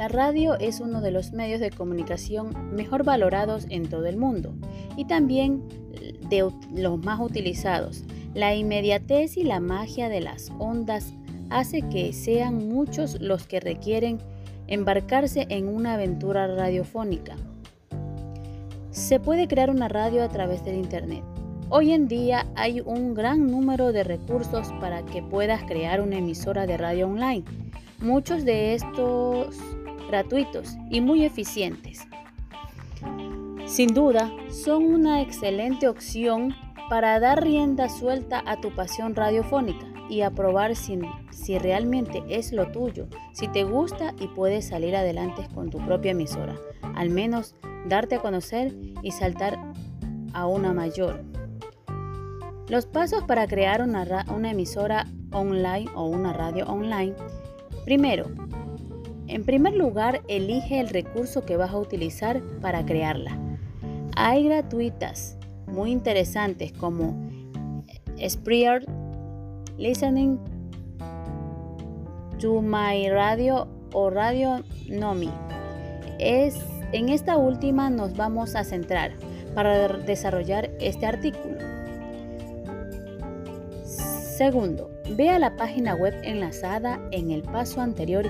La radio es uno de los medios de comunicación mejor valorados en todo el mundo y también de los más utilizados. La inmediatez y la magia de las ondas hace que sean muchos los que requieren embarcarse en una aventura radiofónica. Se puede crear una radio a través del Internet. Hoy en día hay un gran número de recursos para que puedas crear una emisora de radio online. Muchos de estos gratuitos y muy eficientes. Sin duda, son una excelente opción para dar rienda suelta a tu pasión radiofónica y a probar si, realmente es lo tuyo, si te gusta y puedes salir adelante con tu propia emisora, al menos darte a conocer y saltar a una mayor. Los pasos para crear una emisora online o una radio online. Primero, en primer lugar, elige el recurso que vas a utilizar para crearla. Hay gratuitas muy interesantes como Spreaker, Listening to My Radio o Radio Nomi. Es, en esta última nos vamos a centrar para desarrollar este artículo. Segundo, ve a la página web enlazada en el paso anterior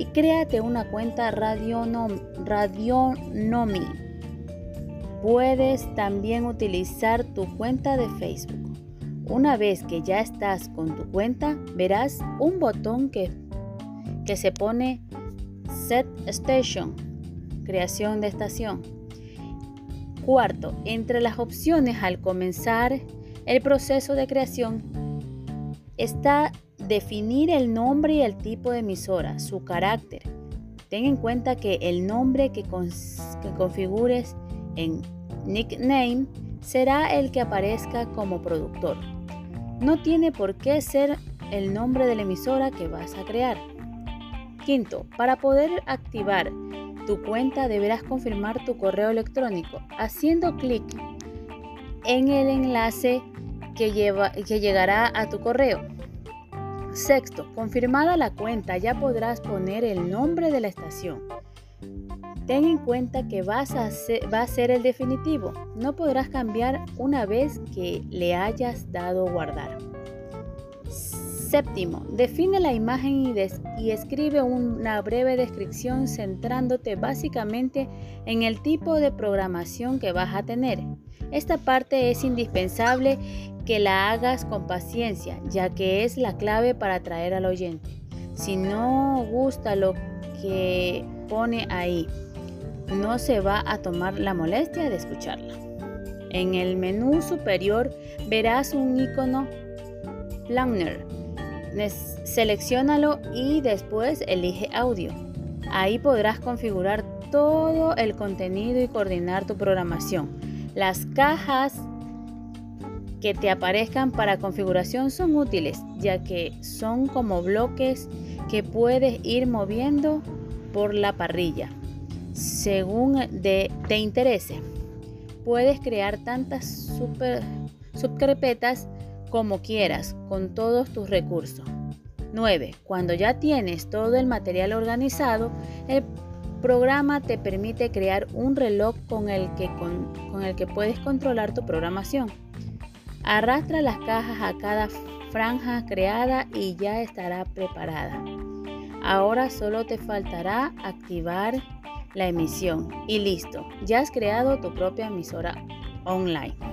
y créate una cuenta Radionomi. Puedes también utilizar tu cuenta de Facebook. Una vez que ya estás con tu cuenta, verás un botón que, que se pone Set Station, creación de estación. Cuarto, entre las opciones al comenzar el proceso de creación está Definir el nombre y el tipo de emisora, su carácter. Ten en cuenta que el nombre que, configures en nickname será el que aparezca como productor. No tiene por qué ser el nombre de la emisora que vas a crear. Quinto, para poder activar tu cuenta deberás confirmar tu correo electrónico haciendo clic en el enlace que, llegará a tu correo. Sexto, confirmada la cuenta ya podrás poner el nombre de la estación. Ten en cuenta que vas a va a ser el definitivo. No podrás cambiar una vez que le hayas dado guardar. Séptimo, define la imagen y, escribe una breve descripción centrándote básicamente en el tipo de programación que vas a tener. Esta parte es indispensable que la hagas con paciencia, ya que es la clave para atraer al oyente. Si no gusta lo que pone ahí, no se va a tomar la molestia de escucharla. En el menú superior verás un icono Planner. Selecciónalo y después elige audio. Ahí podrás configurar todo el contenido y coordinar tu programación. Las cajas que te aparezcan para configuración son útiles, ya que son como bloques que puedes ir moviendo por la parrilla según te interese. Puedes crear tantas super, subcarpetas como quieras con todos tus recursos. 9. Cuando ya tienes todo el material organizado, el programa te permite crear un reloj con el que, con el que puedes controlar tu programación. Arrastra las cajas a cada franja creada y ya estará preparada. Ahora solo te faltará activar la emisión y listo, ya has creado tu propia emisora online.